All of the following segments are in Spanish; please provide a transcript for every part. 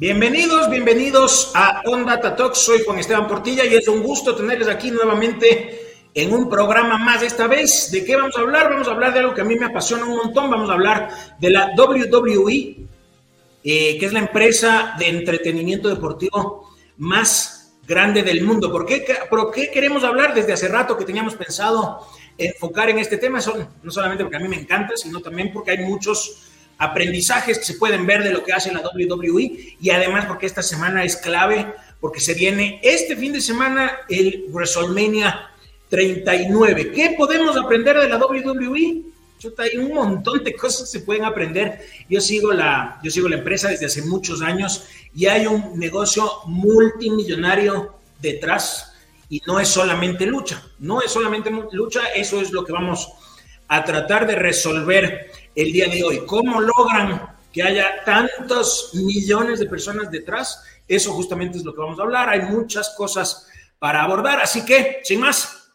Bienvenidos, bienvenidos a Onda Talks. Soy Juan Esteban Portilla y es un gusto tenerles aquí nuevamente en un programa más. Esta vez, ¿de qué vamos a hablar? Vamos a hablar de algo que a mí me apasiona un montón. Vamos a hablar de la WWE, eh, que es la empresa de entretenimiento deportivo más grande del mundo. ¿Por qué, ¿Por qué queremos hablar desde hace rato que teníamos pensado enfocar en este tema? Son, no solamente porque a mí me encanta, sino también porque hay muchos aprendizajes que se pueden ver de lo que hace la WWE y además porque esta semana es clave porque se viene este fin de semana el WrestleMania 39. ¿Qué podemos aprender de la WWE? hay un montón de cosas que se pueden aprender. Yo sigo la, yo sigo la empresa desde hace muchos años y hay un negocio multimillonario detrás y no es solamente lucha, no es solamente lucha, eso es lo que vamos a tratar de resolver el día de hoy. ¿Cómo logran que haya tantos millones de personas detrás? Eso justamente es lo que vamos a hablar. Hay muchas cosas para abordar, así que, sin más,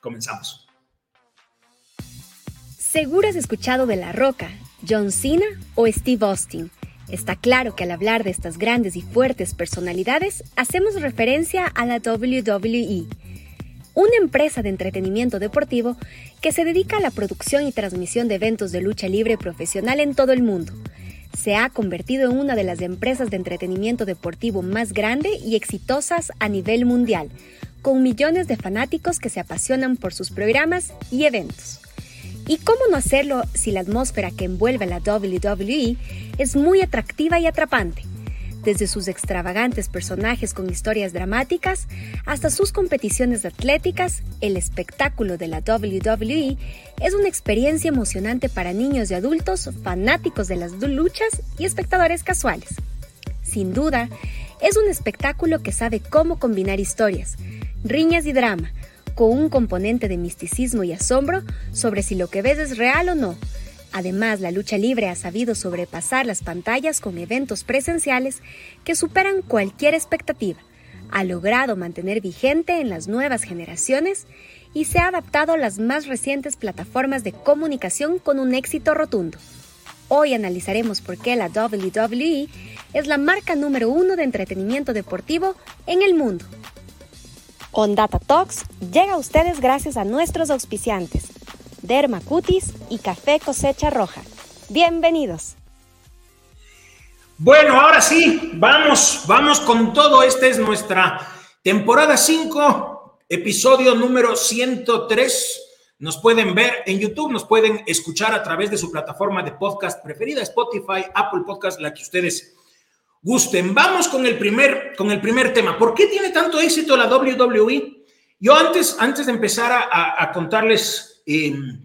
comenzamos. Seguro has escuchado de La Roca, John Cena o Steve Austin. Está claro que al hablar de estas grandes y fuertes personalidades, hacemos referencia a la WWE una empresa de entretenimiento deportivo que se dedica a la producción y transmisión de eventos de lucha libre profesional en todo el mundo. Se ha convertido en una de las empresas de entretenimiento deportivo más grande y exitosas a nivel mundial, con millones de fanáticos que se apasionan por sus programas y eventos. ¿Y cómo no hacerlo si la atmósfera que envuelve la WWE es muy atractiva y atrapante? Desde sus extravagantes personajes con historias dramáticas hasta sus competiciones atléticas, el espectáculo de la WWE es una experiencia emocionante para niños y adultos fanáticos de las luchas y espectadores casuales. Sin duda, es un espectáculo que sabe cómo combinar historias, riñas y drama, con un componente de misticismo y asombro sobre si lo que ves es real o no, Además, la lucha libre ha sabido sobrepasar las pantallas con eventos presenciales que superan cualquier expectativa, ha logrado mantener vigente en las nuevas generaciones y se ha adaptado a las más recientes plataformas de comunicación con un éxito rotundo. Hoy analizaremos por qué la WWE es la marca número uno de entretenimiento deportivo en el mundo. On Data Talks llega a ustedes gracias a nuestros auspiciantes. Dermacutis y Café Cosecha Roja. Bienvenidos. Bueno, ahora sí, vamos, vamos con todo. Esta es nuestra temporada 5, episodio número 103. Nos pueden ver en YouTube, nos pueden escuchar a través de su plataforma de podcast preferida, Spotify, Apple Podcast, la que ustedes gusten. Vamos con el primer, con el primer tema. ¿Por qué tiene tanto éxito la WWE? Yo antes, antes de empezar a, a contarles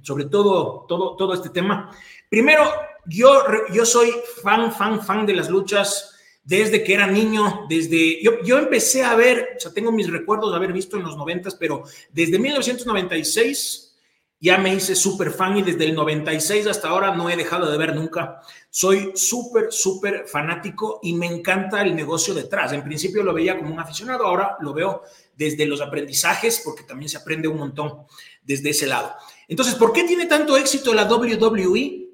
sobre todo, todo, todo este tema. Primero, yo, yo soy fan, fan, fan de las luchas desde que era niño, desde, yo, yo empecé a ver, o sea, tengo mis recuerdos de haber visto en los noventas, pero desde 1996 ya me hice súper fan y desde el 96 hasta ahora no he dejado de ver nunca. Soy súper, súper fanático y me encanta el negocio detrás. En principio lo veía como un aficionado, ahora lo veo desde los aprendizajes, porque también se aprende un montón desde ese lado. Entonces, ¿por qué tiene tanto éxito la WWE?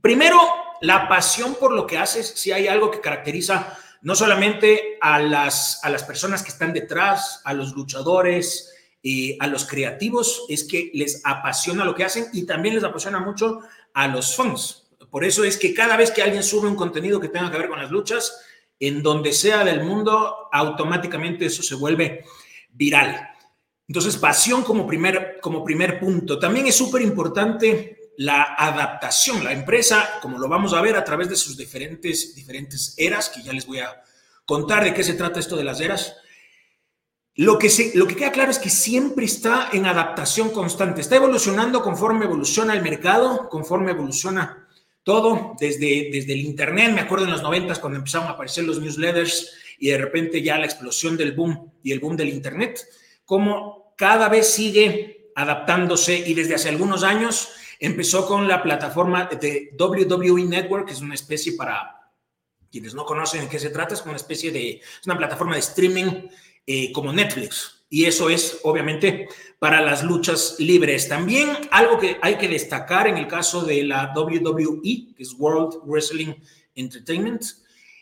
Primero, la pasión por lo que haces, si hay algo que caracteriza no solamente a las, a las personas que están detrás, a los luchadores, y a los creativos, es que les apasiona lo que hacen y también les apasiona mucho a los fans. Por eso es que cada vez que alguien sube un contenido que tenga que ver con las luchas, en donde sea del mundo, automáticamente eso se vuelve viral. Entonces, pasión como primer, como primer punto. También es súper importante la adaptación. La empresa, como lo vamos a ver a través de sus diferentes, diferentes eras, que ya les voy a contar de qué se trata esto de las eras. Lo que, se, lo que queda claro es que siempre está en adaptación constante, está evolucionando conforme evoluciona el mercado, conforme evoluciona todo, desde, desde el Internet, me acuerdo en los 90 cuando empezaron a aparecer los newsletters y de repente ya la explosión del boom y el boom del Internet cómo cada vez sigue adaptándose y desde hace algunos años empezó con la plataforma de WWE Network, que es una especie para quienes no conocen de qué se trata, es una especie de, es una plataforma de streaming eh, como Netflix. Y eso es obviamente para las luchas libres. También algo que hay que destacar en el caso de la WWE, que es World Wrestling Entertainment,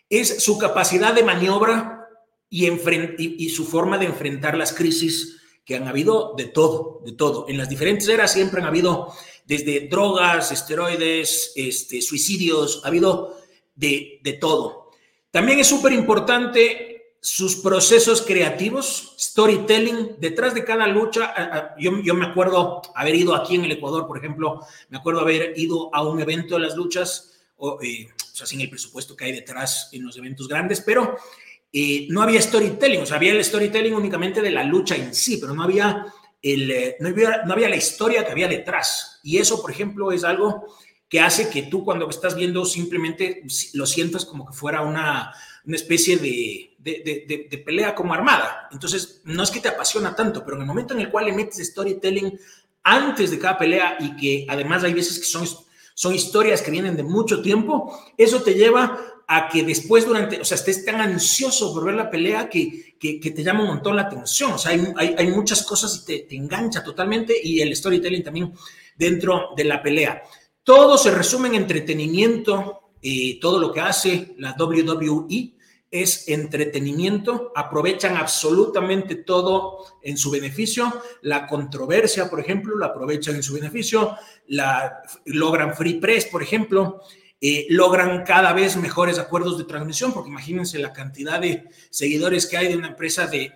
es su capacidad de maniobra y, su forma de enfrentar las crisis que han habido de todo, de todo. En las diferentes eras siempre han habido desde drogas, esteroides, este, suicidios, ha habido de, de todo. También es súper importante sus procesos creativos, storytelling, detrás de cada lucha. Yo, yo, me acuerdo haber ido aquí en el Ecuador, por ejemplo, me acuerdo haber ido a un evento de las luchas, o, eh, o sea, sin el presupuesto que hay detrás en los eventos grandes, pero eh, no había storytelling, o sea, había el storytelling únicamente de la lucha en sí, pero no había, el, eh, no había, no había la historia que había detrás. Y eso, por ejemplo, es algo que hace que tú cuando estás viendo simplemente lo sientas como que fuera una, una especie de, de, pelea como armada. Entonces, no es que te apasiona tanto, pero en el momento en el cual le metes storytelling antes de cada pelea y que además hay veces que son, son historias que vienen de mucho tiempo, eso te lleva a que después durante, o sea, estés tan ansioso por ver la pelea que, que, te llama un montón la atención. O sea, hay, hay, muchas cosas y te, te, engancha totalmente y el storytelling también dentro de la pelea. Todo se resume en entretenimiento, y todo lo que hace la WWE es entretenimiento, aprovechan absolutamente todo en su beneficio, la controversia, por ejemplo, la aprovechan en su beneficio, la, logran free press, por ejemplo, eh, logran cada vez mejores acuerdos de transmisión, porque imagínense la cantidad de seguidores que hay de una empresa de,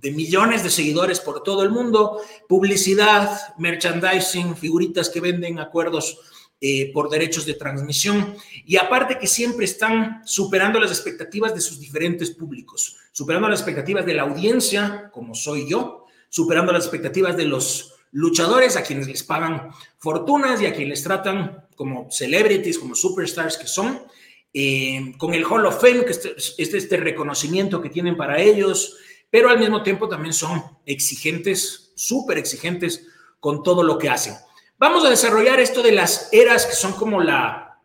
de millones de seguidores por todo el mundo, publicidad, merchandising, figuritas que venden, acuerdos eh, por derechos de transmisión y aparte que siempre están superando las expectativas de sus diferentes públicos, superando las expectativas de la audiencia, como soy yo, superando las expectativas de los luchadores a quienes les pagan fortunas y a quienes les tratan como celebrities, como superstars que son, eh, con el Hall of Fame, que es este, este reconocimiento que tienen para ellos, pero al mismo tiempo también son exigentes, súper exigentes con todo lo que hacen. Vamos a desarrollar esto de las eras que son como la,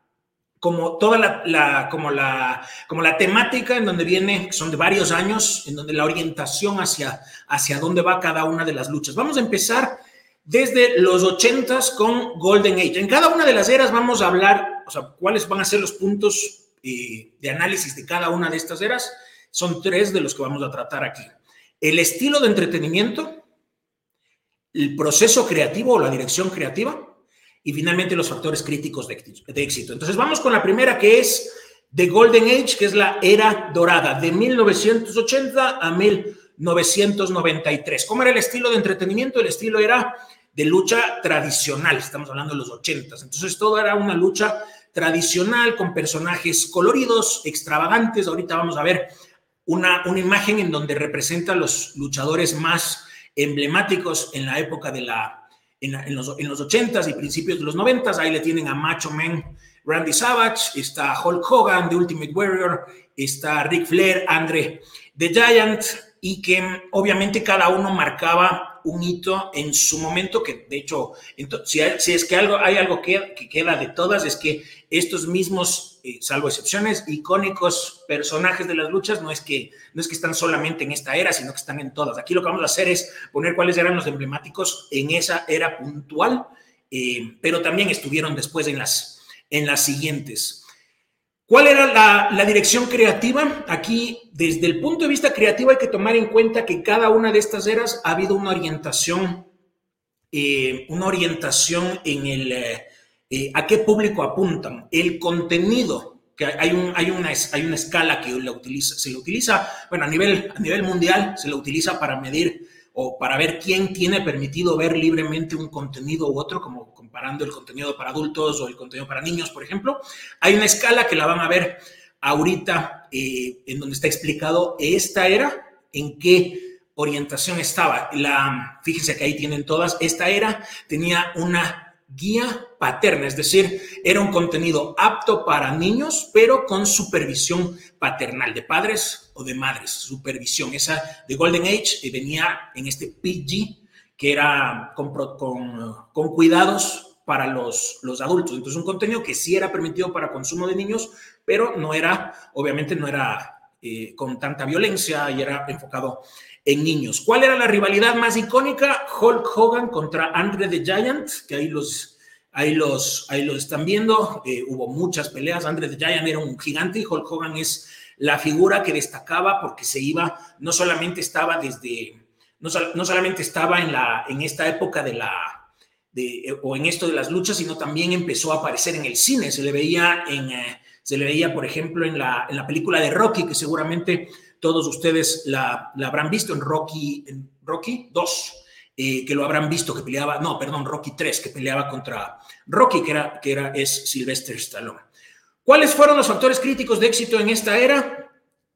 como toda la, como la, como la temática en donde viene, son de varios años, en donde la orientación hacia, hacia dónde va cada una de las luchas. Vamos a empezar desde los ochentas con Golden Age. En cada una de las eras vamos a hablar, o sea, cuáles van a ser los puntos eh, de análisis de cada una de estas eras. Son tres de los que vamos a tratar aquí. El estilo de entretenimiento, el proceso creativo o la dirección creativa y finalmente los factores críticos de, éxito. Entonces vamos con la primera que es The Golden Age, que es la era dorada de 1980 a 1993. ¿Cómo era el estilo de entretenimiento? El estilo era de lucha tradicional, estamos hablando de los 80. Entonces todo era una lucha tradicional con personajes coloridos, extravagantes. Ahorita vamos a ver una, una imagen en donde representa a los luchadores más emblemáticos en la época de la, en, los, en los 80s y principios de los 90s. Ahí le tienen a Macho Man Randy Savage, está Hulk Hogan, The Ultimate Warrior, está Ric Flair, Andre The Giant, y que obviamente cada uno marcaba un hito en su momento, que de hecho, si, si es que algo, hay algo que, que, queda de todas, es que estos mismos, eh, salvo excepciones, icónicos personajes de las luchas, no es, que, no es que están solamente en esta era, sino que están en todas. Aquí lo que vamos a hacer es poner cuáles eran los emblemáticos en esa era puntual, eh, pero también estuvieron después en las, en las siguientes. ¿Cuál era la, dirección creativa? Aquí, desde el punto de vista creativo, hay que tomar en cuenta que cada una de estas eras ha habido una orientación, eh, una orientación en el eh, a qué público apuntan, el contenido, que hay, un, hay, una, hay una escala que se le utiliza, bueno, a nivel, a nivel mundial se la utiliza para medir o para ver quién tiene permitido ver libremente un contenido u otro, como comparando el contenido para adultos o el contenido para niños, por ejemplo. Hay una escala que la van a ver ahorita eh, en donde está explicado esta era, en qué orientación estaba. La, fíjense que ahí tienen todas, esta era tenía una guía paterna, es decir, era un contenido apto para niños, pero con supervisión paternal, de padres o de madres, supervisión. Esa de Golden Age eh, venía en este PG, que era con, cuidados para los adultos. Entonces, un contenido que sí era permitido para consumo de niños, pero no era, obviamente, no era eh, con tanta violencia y era enfocado en niños. ¿Cuál era la rivalidad más icónica? Hulk Hogan contra Andre the Giant, que ahí los, ahí los, ahí los están viendo. Eh, hubo muchas peleas. Andre the Giant era un gigante y Hulk Hogan es la figura que destacaba porque se iba, no solamente estaba desde, no, solamente estaba en, la, en esta época de la, de, o en esto de las luchas, sino también empezó a aparecer en el cine. Se le veía, en, eh, se le veía por ejemplo, en la, en la película de Rocky, que seguramente todos ustedes la, habrán visto en Rocky, en Rocky 2. Eh, que lo habrán visto, que peleaba, no, perdón, Rocky 3, que peleaba contra Rocky, que era, que era es Sylvester Stallone. ¿Cuáles fueron los factores críticos de éxito en esta era?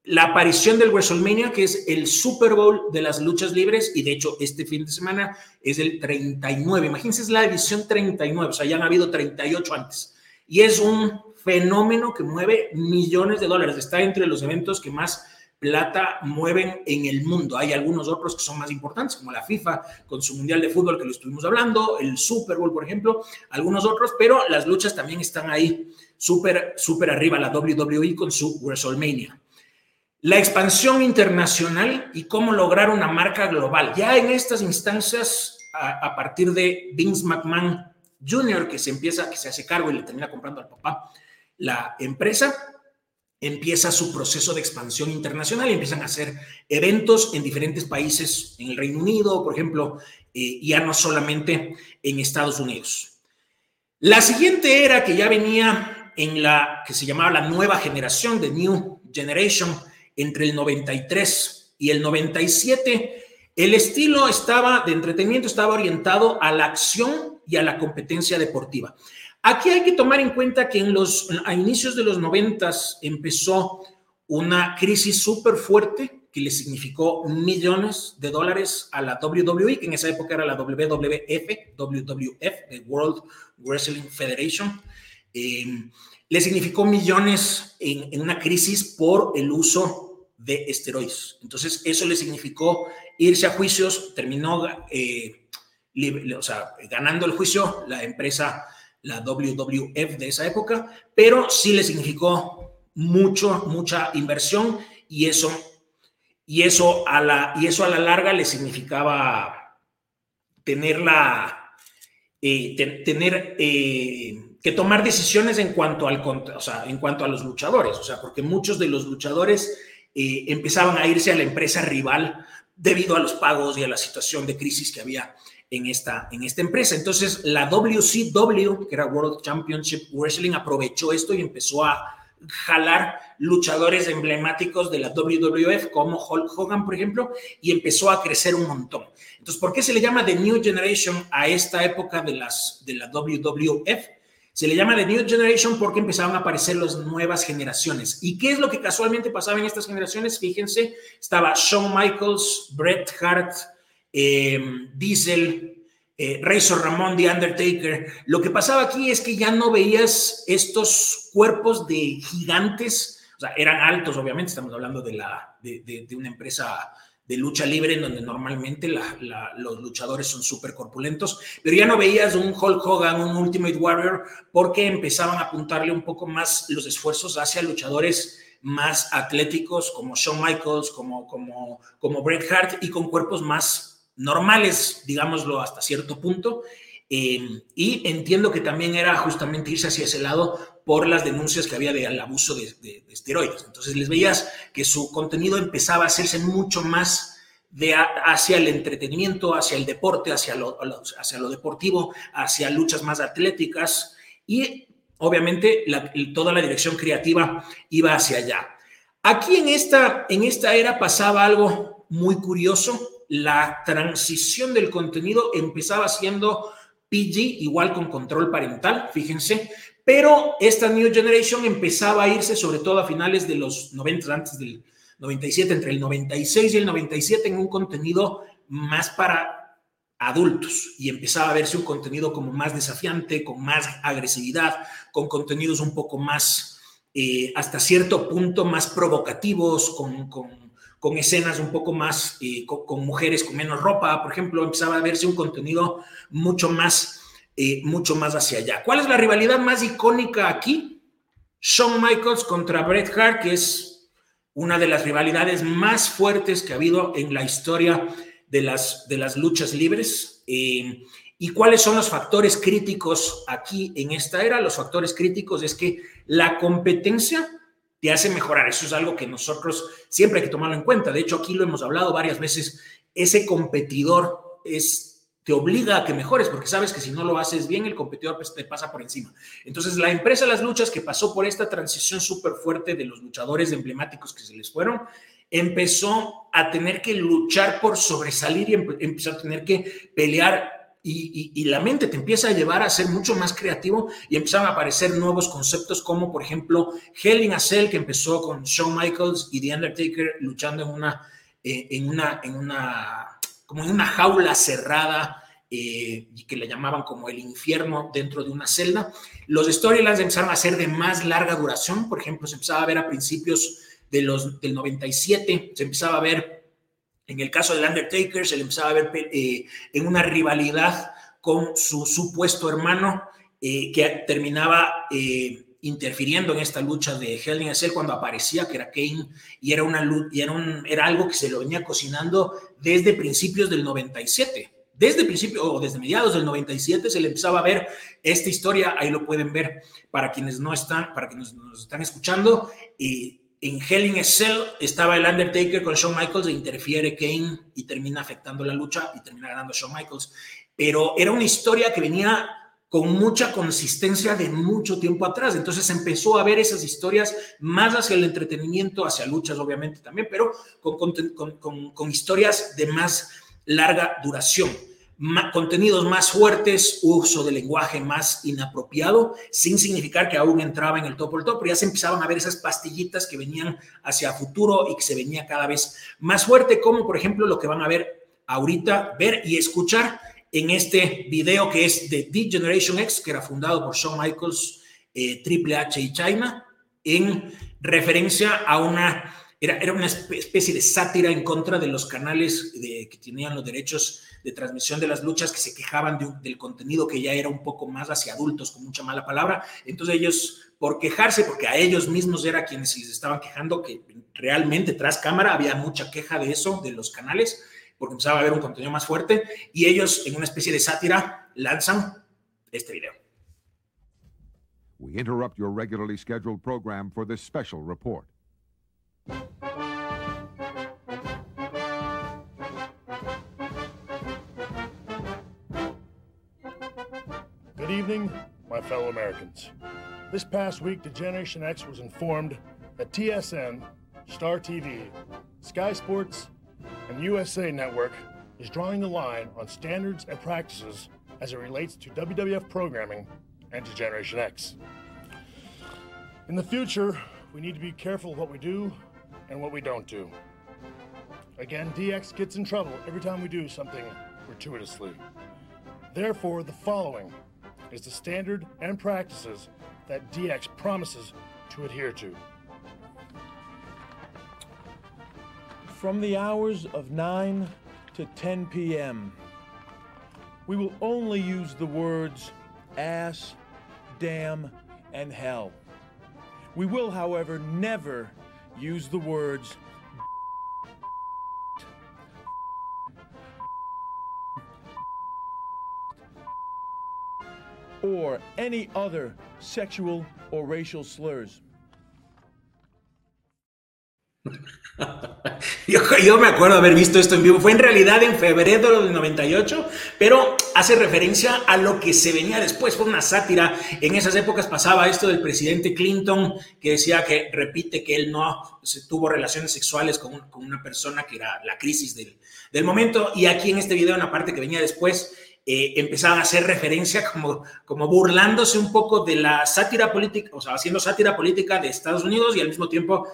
La aparición del WrestleMania, que es el Super Bowl de las luchas libres, y de hecho este fin de semana es el 39. Imagínense, es la edición 39, o sea, ya han habido 38 antes. Y es un fenómeno que mueve millones de dólares. Está entre los eventos que más plata mueven en el mundo. Hay algunos otros que son más importantes, como la FIFA con su Mundial de Fútbol que lo estuvimos hablando, el Super Bowl, por ejemplo, algunos otros, pero las luchas también están ahí súper, súper arriba, la WWE con su WrestleMania. La expansión internacional y cómo lograr una marca global. Ya en estas instancias, a, a partir de Vince McMahon Jr., que se empieza, que se hace cargo y le termina comprando al papá la empresa, empieza su proceso de expansión internacional y empiezan a hacer eventos en diferentes países, en el Reino Unido, por ejemplo, eh, ya no solamente en Estados Unidos. La siguiente era que ya venía en la que se llamaba la nueva generación, de New Generation, entre el 93 y el 97, el estilo estaba de entretenimiento estaba orientado a la acción y a la competencia deportiva. Aquí hay que tomar en cuenta que en a inicios de los noventas empezó una crisis súper fuerte que le significó millones de dólares a la WWE, que en esa época era la WWF, WWF, the World Wrestling Federation. Eh, le significó millones en, una crisis por el uso de esteroides. Entonces, eso le significó irse a juicios, terminó eh, ganando el juicio la empresa la WWF de esa época, pero sí le significó mucho, mucha inversión y eso, y eso, a, la, y eso a la larga le significaba tener, la, eh, tener eh, que tomar decisiones en cuanto, al, o sea, en cuanto a los luchadores, o sea, porque muchos de los luchadores eh, empezaban a irse a la empresa rival debido a los pagos y a la situación de crisis que había en esta, en esta empresa. Entonces, la WCW, que era World Championship Wrestling, aprovechó esto y empezó a jalar luchadores emblemáticos de la WWF, como Hulk Hogan, por ejemplo, y empezó a crecer un montón. Entonces, ¿por qué se le llama The New Generation a esta época de, las, de la WWF? Se le llama The New Generation porque empezaron a aparecer las nuevas generaciones. ¿Y qué es lo que casualmente pasaba en estas generaciones? Fíjense, estaba Shawn Michaels, Bret Hart, eh, Diesel, eh, Razor Ramón, The Undertaker. Lo que pasaba aquí es que ya no veías estos cuerpos de gigantes, o sea, eran altos, obviamente, estamos hablando de, la, de, una empresa de lucha libre en donde normalmente los luchadores son súper corpulentos, pero ya no veías un Hulk Hogan, un Ultimate Warrior, porque empezaban a apuntarle un poco más los esfuerzos hacia luchadores más atléticos como Shawn Michaels, como, como, como Bret Hart y con cuerpos más normales, digámoslo hasta cierto punto. Eh, y entiendo que también era justamente irse hacia ese lado por las denuncias que había del abuso de, esteroides. Entonces les veías que su contenido empezaba a hacerse mucho más de hacia el entretenimiento, hacia el deporte, hacia lo, hacia lo deportivo, hacia luchas más atléticas y obviamente toda la dirección creativa iba hacia allá. Aquí en esta, en esta era pasaba algo muy curioso la transición del contenido empezaba siendo PG, igual con control parental, fíjense, pero esta New Generation empezaba a irse sobre todo a finales de los 90, antes del 97, entre el 96 y el 97, en un contenido más para adultos y empezaba a verse un contenido como más desafiante, con más agresividad, con contenidos un poco más, eh, hasta cierto punto, más provocativos, con, con con escenas un poco más, con, mujeres con menos ropa, por ejemplo, empezaba a verse un contenido mucho más, eh, mucho más hacia allá. ¿Cuál es la rivalidad más icónica aquí? Shawn Michaels contra Bret Hart, que es una de las rivalidades más fuertes que ha habido en la historia de las, de las luchas libres. Eh, ¿Y cuáles son los factores críticos aquí en esta era? Los factores críticos es que la competencia te hace mejorar. Eso es algo que nosotros siempre hay que tomarlo en cuenta. De hecho, aquí lo hemos hablado varias veces. Ese competidor es te obliga a que mejores, porque sabes que si no lo haces bien, el competidor pues, te pasa por encima. Entonces, la empresa Las Luchas, que pasó por esta transición súper fuerte de los luchadores emblemáticos que se les fueron, empezó a tener que luchar por sobresalir y empezó a tener que pelear y, la mente te empieza a llevar a ser mucho más creativo y empiezan a aparecer nuevos conceptos como por ejemplo Hell in a Cell que empezó con Shawn Michaels y The Undertaker luchando en una, eh, en una, en una, como en una jaula cerrada eh, y que le llamaban como el infierno dentro de una celda. Los storylines empezaron a ser de más larga duración, por ejemplo, se empezaba a ver a principios de los, del 97, se empezaba a ver en el caso del Undertaker se le empezaba a ver eh, en una rivalidad con su supuesto hermano eh, que terminaba eh, interfiriendo en esta lucha de Hell in a Cell cuando aparecía, que era Kane, y era, una, y era, un, era algo que se lo venía cocinando desde principios del 97. Desde principio o desde mediados del 97 se le empezaba a ver esta historia, ahí lo pueden ver para quienes no están, para quienes nos están escuchando, y en Hell in a Cell estaba el Undertaker con Shawn Michaels e interfiere Kane y termina afectando la lucha y termina ganando Shawn Michaels. Pero era una historia que venía con mucha consistencia de mucho tiempo atrás. Entonces empezó a ver esas historias más hacia el entretenimiento, hacia luchas obviamente también, pero con, con, con historias de más larga duración contenidos más fuertes, uso de lenguaje más inapropiado, sin significar que aún entraba en el top el top, pero ya se empezaban a ver esas pastillitas que venían hacia futuro y que se venía cada vez más fuerte, como por ejemplo lo que van a ver ahorita, ver y escuchar en este video que es de The Generation X, que era fundado por Shawn Michaels, eh, Triple H y China, en referencia a una, era, era una especie de sátira en contra de los canales de, que tenían los derechos de transmisión de las luchas que se quejaban del contenido que ya era un poco más hacia adultos, con mucha mala palabra. Entonces ellos, por quejarse, porque a ellos mismos era quienes les estaban quejando, que realmente tras cámara había mucha queja de eso, de los canales, porque empezaba a haber un contenido más fuerte, y ellos en una especie de sátira lanzan este video. We interrupt your regularly scheduled program for this special report. Evening, my fellow Americans. This past week, the Generation X was informed that TSN, Star TV, Sky Sports, and USA Network is drawing the line on standards and practices as it relates to WWF programming and to Generation X. In the future, we need to be careful what we do and what we don't do. Again, DX gets in trouble every time we do something gratuitously. Therefore, the following is the standard and practices that DX promises to adhere to. From the hours of 9 to 10 p.m., we will only use the words ass, damn, and hell. We will, however, never use the words or any other sexual or racial slurs. Yo, me acuerdo haber visto esto en vivo. Fue en realidad en febrero del 98, pero hace referencia a lo que se venía después. Fue una sátira. En esas épocas pasaba esto del presidente Clinton, que decía que repite que él no se tuvo relaciones sexuales con, una persona que era la crisis del, del momento. Y aquí en este video, en la parte que venía después, eh, empezaban a hacer referencia como, como burlándose un poco de la sátira política, o sea, haciendo sátira política de Estados Unidos y al mismo tiempo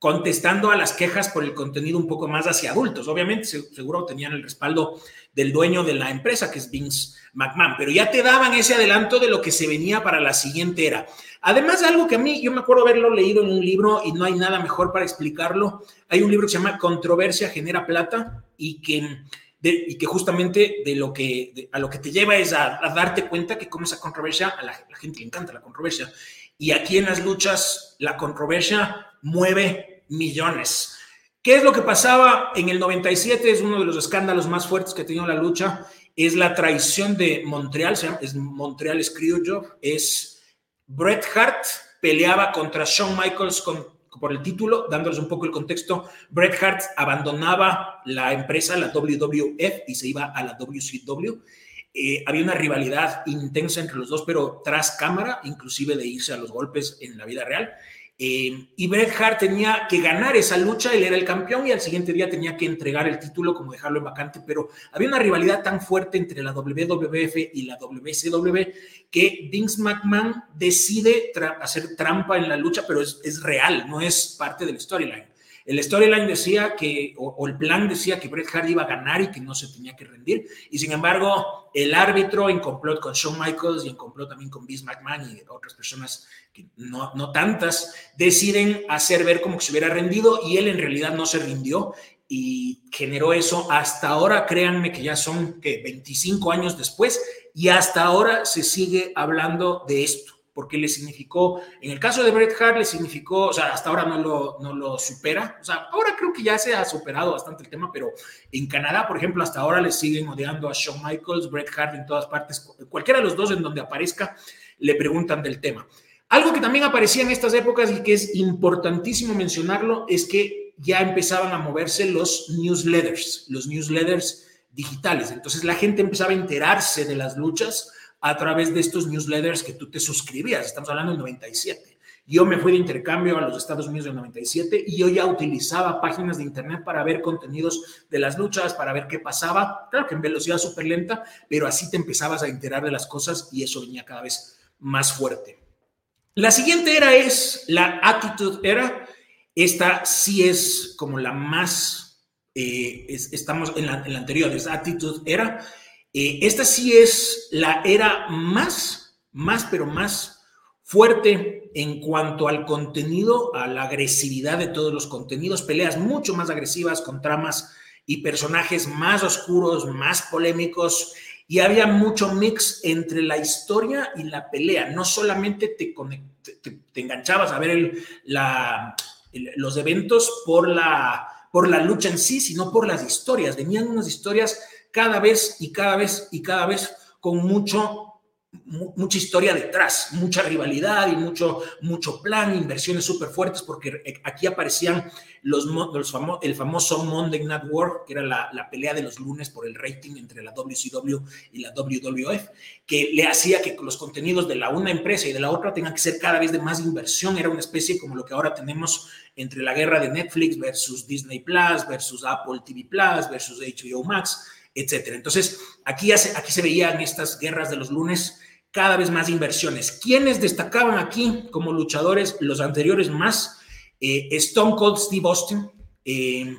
contestando a las quejas por el contenido un poco más hacia adultos. Obviamente, seguro tenían el respaldo del dueño de la empresa, que es Vince McMahon, pero ya te daban ese adelanto de lo que se venía para la siguiente era. Además, algo que a mí, yo me acuerdo haberlo leído en un libro y no hay nada mejor para explicarlo. Hay un libro que se llama Controversia genera plata y que y que justamente de lo que, a lo que te lleva es a, darte cuenta que como esa controversia, a la, gente le encanta la controversia. Y aquí en las luchas, la controversia mueve millones. ¿Qué es lo que pasaba en el 97? Es uno de los escándalos más fuertes que ha tenido la lucha. Es la traición de Montreal, es Montreal Screwjob. Es Bret Hart peleaba contra Shawn Michaels con por el título, dándoles un poco el contexto, Bret Hart abandonaba la empresa, la WWF, y se iba a la WCW. Eh, había una rivalidad intensa entre los dos, pero tras cámara, inclusive de irse a los golpes en la vida real. Eh, y Bret Hart tenía que ganar esa lucha, él era el campeón y al siguiente día tenía que entregar el título como dejarlo en vacante, pero había una rivalidad tan fuerte entre la WWF y la WCW que Vince McMahon decide hacer trampa en la lucha, pero es, es real, no es parte del storyline. El storyline decía que, o, el plan decía que Bret Hart iba a ganar y que no se tenía que rendir. Y sin embargo, el árbitro, en complot con Shawn Michaels y en complot también con Vince McMahon y otras personas, que no, no tantas, deciden hacer ver como que se hubiera rendido y él en realidad no se rindió y generó eso. Hasta ahora, créanme que ya son que 25 años después y hasta ahora se sigue hablando de esto porque le significó, en el caso de Bret Hart, le significó, o sea, hasta ahora no lo, no lo supera, o sea, ahora creo que ya se ha superado bastante el tema, pero en Canadá, por ejemplo, hasta ahora le siguen odiando a Shawn Michaels, Bret Hart en todas partes, cualquiera de los dos en donde aparezca, le preguntan del tema. Algo que también aparecía en estas épocas y que es importantísimo mencionarlo es que ya empezaban a moverse los newsletters, los newsletters digitales. Entonces la gente empezaba a enterarse de las luchas a través de estos newsletters que tú te suscribías. Estamos hablando del 97. Yo me fui de intercambio a los Estados Unidos en 97 y yo ya utilizaba páginas de internet para ver contenidos de las luchas, para ver qué pasaba. Claro que en velocidad súper lenta, pero así te empezabas a enterar de las cosas y eso venía cada vez más fuerte. La siguiente era es la Attitude Era. Esta sí es como la más, eh, estamos en la, en la anterior, es Attitude Era. Eh, esta sí es la era más, más, pero más fuerte en cuanto al contenido, a la agresividad de todos los contenidos, peleas mucho más agresivas con tramas y personajes más oscuros, más polémicos, y había mucho mix entre la historia y la pelea. No solamente te, te, enganchabas a ver los eventos por la, por la lucha en sí, sino por las historias. Venían unas historias cada vez y cada vez y cada vez con mucho mucha historia detrás, mucha rivalidad y mucho, mucho plan, inversiones súper fuertes, porque aquí aparecían los, los el famoso Monday Night War, que era la, la, pelea de los lunes por el rating entre la WCW y la WWF, que le hacía que los contenidos de la una empresa y de la otra tengan que ser cada vez de más inversión, era una especie como lo que ahora tenemos entre la guerra de Netflix versus Disney Plus, versus Apple TV Plus, versus HBO Max, etcétera. Entonces, aquí, aquí se veían estas guerras de los lunes cada vez más inversiones. ¿Quiénes destacaban aquí como luchadores? Los anteriores más. Eh, Stone Cold Steve Austin, eh,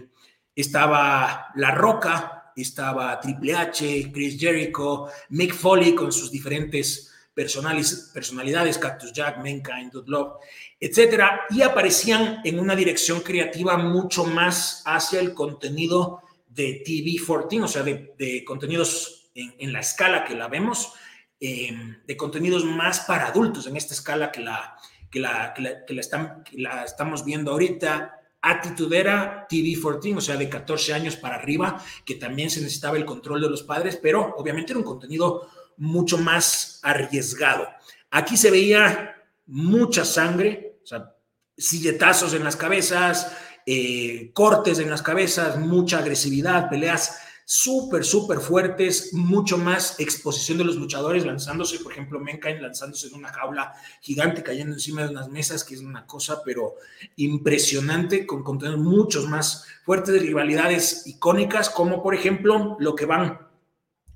estaba La Roca, estaba Triple H, Chris Jericho, Mick Foley con sus diferentes personalidades, Cactus Jack, Mankind, Love, etcétera, y aparecían en una dirección creativa mucho más hacia el contenido de TV14, o sea, de, contenidos en, la escala que la vemos, em, de contenidos más para adultos en esta escala que la, que la, que la, la estamos viendo ahorita. Atitudera TV14, o sea, de 14 años para arriba, que también se necesitaba el control de los padres, pero obviamente era un contenido mucho más arriesgado. Aquí se veía mucha sangre, o sea, silletazos en las cabezas, eh, cortes en las cabezas, mucha agresividad, peleas súper, súper fuertes, mucho más exposición de los luchadores lanzándose, por ejemplo, Menkain lanzándose en una jaula gigante, cayendo encima de unas mesas, que es una cosa, pero impresionante, con contenidos muchos más fuertes de rivalidades icónicas, como por ejemplo lo que van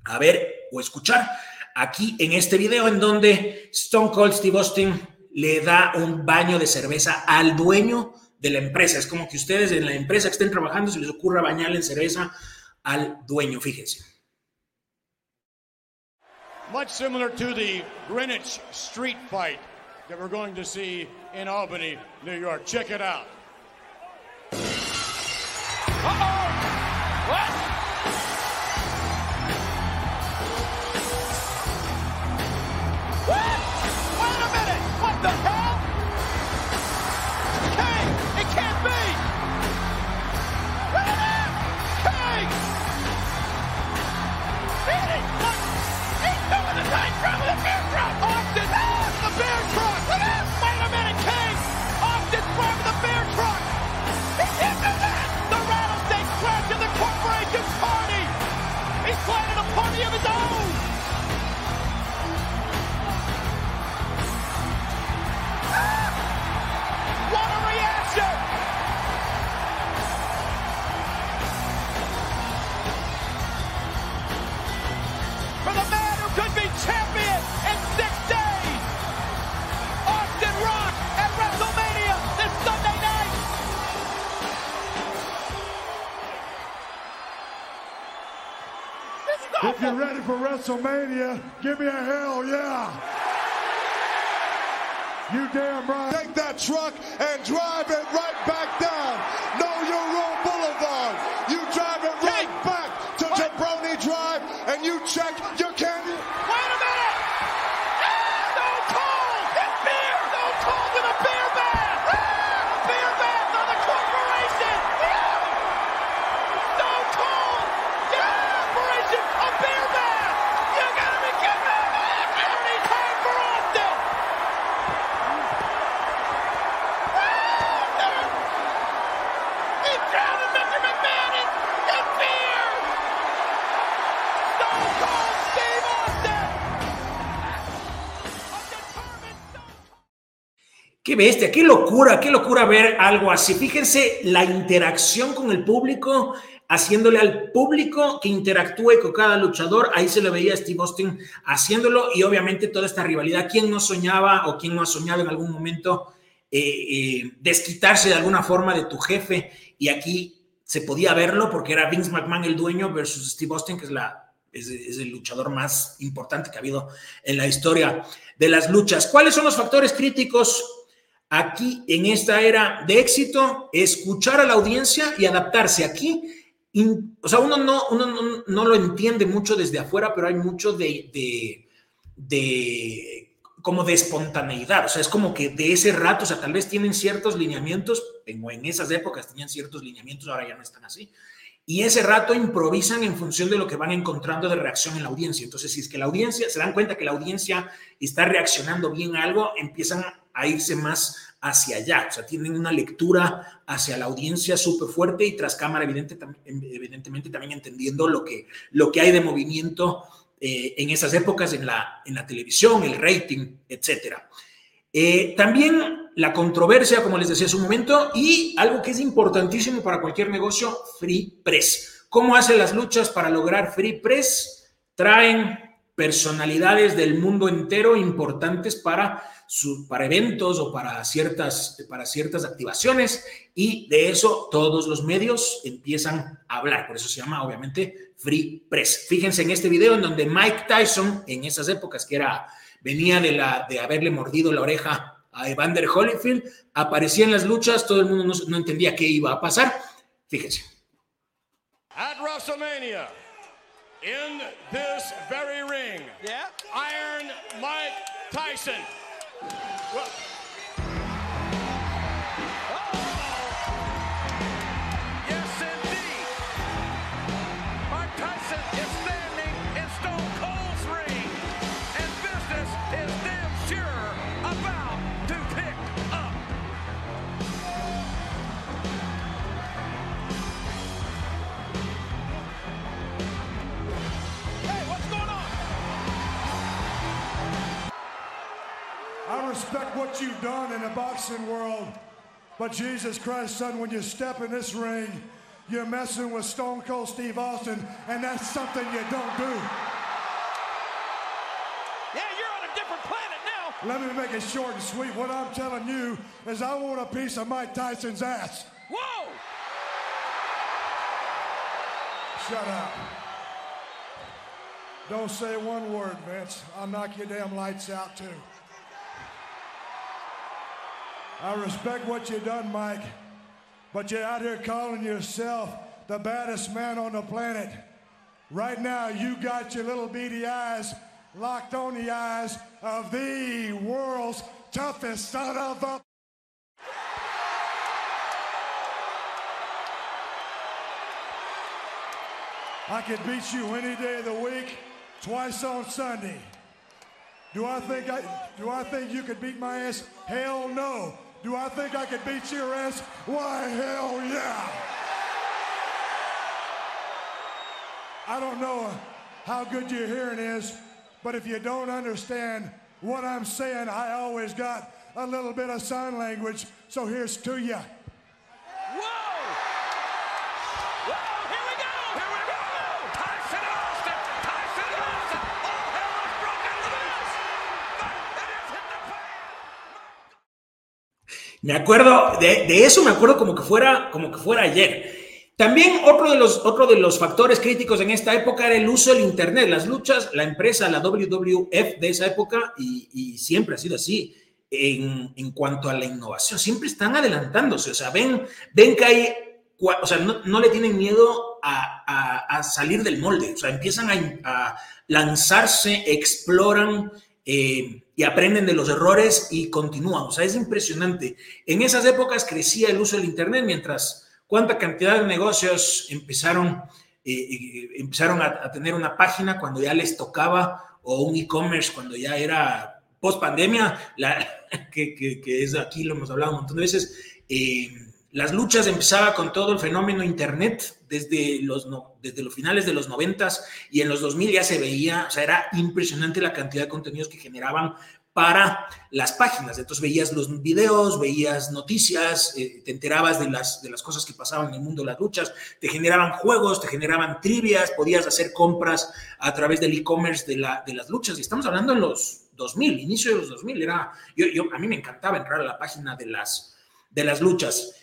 a ver o escuchar aquí en este video, en donde Stone Cold Steve Austin le da un baño de cerveza al dueño de la empresa. Es como que ustedes en la empresa que estén trabajando se les ocurra bañarle en cerveza al dueño, fíjense. Much similar to the Greenwich Street fight that we're going to see in Albany, New York. Check it out. WrestleMania. Give me a hell yeah. You damn right. Take that truck and drive it right back down. Bestia, qué locura, qué locura ver algo así. Fíjense la interacción con el público, haciéndole al público que interactúe con cada luchador. Ahí se le veía a Steve Austin haciéndolo y obviamente toda esta rivalidad. ¿Quién no soñaba o quién no ha soñado en algún momento eh, eh, desquitarse de alguna forma de tu jefe? Y aquí se podía verlo porque era Vince McMahon el dueño versus Steve Austin, que es la es, el luchador más importante que ha habido en la historia de las luchas. ¿Cuáles son los factores críticos aquí en esta era de éxito? Escuchar a la audiencia y adaptarse. Aquí, in, o sea, uno, no, uno no, no, lo entiende mucho desde afuera, pero hay mucho de, de, de, como de espontaneidad. O sea, es como que de ese rato, o sea, tal vez tienen ciertos lineamientos, en, en esas épocas tenían ciertos lineamientos, ahora ya no están así y ese rato improvisan en función de lo que van encontrando de reacción en la audiencia. Entonces, si es que la audiencia se dan cuenta que la audiencia está reaccionando bien a algo, empiezan a irse más hacia allá. O sea, tienen una lectura hacia la audiencia súper fuerte y tras cámara, evidente, evidentemente, también entendiendo lo que, lo que hay de movimiento eh, en esas épocas en la, en la televisión, el rating, etcétera. Eh, también la controversia, como les decía hace un momento, y algo que es importantísimo para cualquier negocio, Free Press. ¿Cómo hacen las luchas para lograr Free Press? Traen personalidades del mundo entero importantes para, su, para eventos o para ciertas, para ciertas activaciones y de eso todos los medios empiezan a hablar. Por eso se llama obviamente Free Press. Fíjense en este video en donde Mike Tyson, en esas épocas que era venía de, la, de haberle mordido la oreja a Evander Holyfield, aparecía en las luchas, todo el mundo no, no, entendía qué iba a pasar. Fíjense. In this very ring, Yeah? Iron Mike Tyson. Well, respect what you've done in the boxing world, but Jesus Christ, son, when you step in this ring, you're messing with Stone Cold Steve Austin, and that's something you don't do. Yeah, you're on a different planet now. Let me make it short and sweet. What I'm telling you is I want a piece of Mike Tyson's ass. Whoa! Shut up. Don't say one word, Vince. I'll knock your damn lights out, too. I respect what you've done, Mike, but you're out here calling yourself the baddest man on the planet. Right now, you got your little beady eyes locked on the eyes of the world's toughest son of a. I could beat you any day of the week, twice on Sunday. Do I think I do I think you could beat my ass? Hell no. Do I think I could beat your ass? Why hell yeah. I don't know how good your hearing is, but if you don't understand what I'm saying, I always got a little bit of sign language, so here's to you. Me acuerdo, de, de, eso me acuerdo como que fuera, como que fuera ayer. También otro de, los, otro de los factores críticos en esta época era el uso del Internet. Las luchas, la empresa, la WWF de esa época, y, y siempre ha sido así, en, en, cuanto a la innovación, siempre están adelantándose. O sea, ven, ven que hay, o sea, no, no le tienen miedo a, a, a, salir del molde. O sea, empiezan a, a lanzarse, exploran. Eh, y aprenden de los errores y continúan. O sea, es impresionante. En esas épocas crecía el uso del Internet mientras cuánta cantidad de negocios empezaron, eh, empezaron a, tener una página cuando ya les tocaba o un e-commerce cuando ya era post pandemia, que, es aquí, lo hemos hablado un montón de veces. Eh, las luchas empezaba con todo el fenómeno Internet desde los, desde los finales de los noventas y en los 2000 ya se veía, o sea, era impresionante la cantidad de contenidos que generaban para las páginas. Entonces veías los videos, veías noticias, eh, te enterabas de las, de las cosas que pasaban en el mundo de las luchas, te generaban juegos, te generaban trivias, podías hacer compras a través del e-commerce de, la, de las luchas. Y estamos hablando en los 2000, inicio de los 2000. Era, yo, yo, a mí me encantaba entrar a la página de las, de las luchas.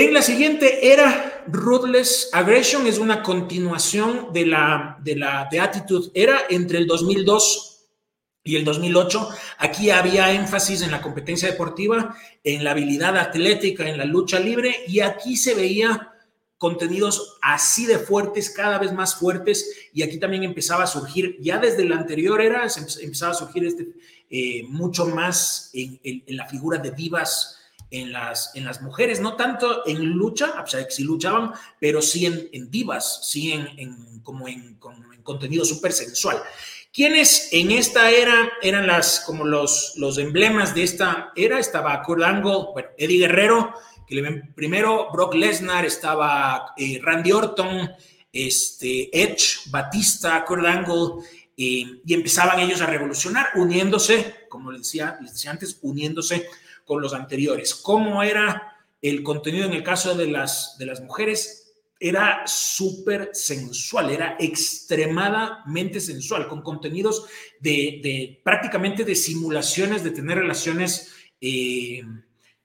En la siguiente era Ruthless Aggression, es una continuación de la, de la de Attitude Era entre el 2002 y el 2008. Aquí había énfasis en la competencia deportiva, en la habilidad atlética, en la lucha libre, y aquí se veía contenidos así de fuertes, cada vez más fuertes, y aquí también empezaba a surgir, ya desde la anterior era, empezaba a surgir este, eh, mucho más en, en, la figura de divas en las, en las mujeres, no tanto en lucha, o sea, sí luchaban, pero sí en, en divas, sí en, como en, como en contenido súper sensual. ¿Quiénes en esta era eran las, como los, los emblemas de esta era? Estaba Kurt Angle, bueno, Eddie Guerrero, que le ven primero, Brock Lesnar, estaba eh, Randy Orton, este, Edge, Batista, Kurt Angle, eh, y empezaban ellos a revolucionar, uniéndose, como les decía, les decía antes, uniéndose con los anteriores. ¿Cómo era el contenido en el caso de las, de las mujeres? era súper sensual, era extremadamente sensual, con contenidos de, prácticamente de simulaciones de tener relaciones eh,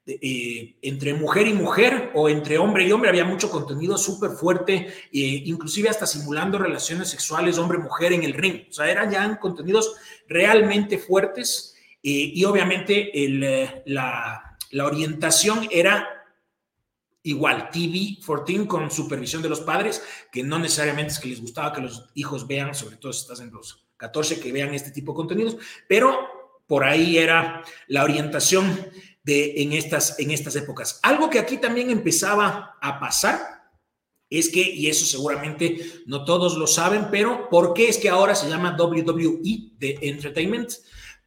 eh, entre mujer y mujer o entre hombre y hombre. Había mucho contenido súper fuerte, eh, inclusive hasta simulando relaciones sexuales hombre-mujer en el ring. O sea, eran ya contenidos realmente fuertes eh, y obviamente el, la, la orientación era igual TV 14 con supervisión de los padres, que no necesariamente es que les gustaba que los hijos vean, sobre todo si estás en los 14, que vean este tipo de contenidos, pero por ahí era la orientación de, en, estas, en estas épocas. Algo que aquí también empezaba a pasar es que, y eso seguramente no todos lo saben, pero ¿por qué es que ahora se llama WWE de Entertainment?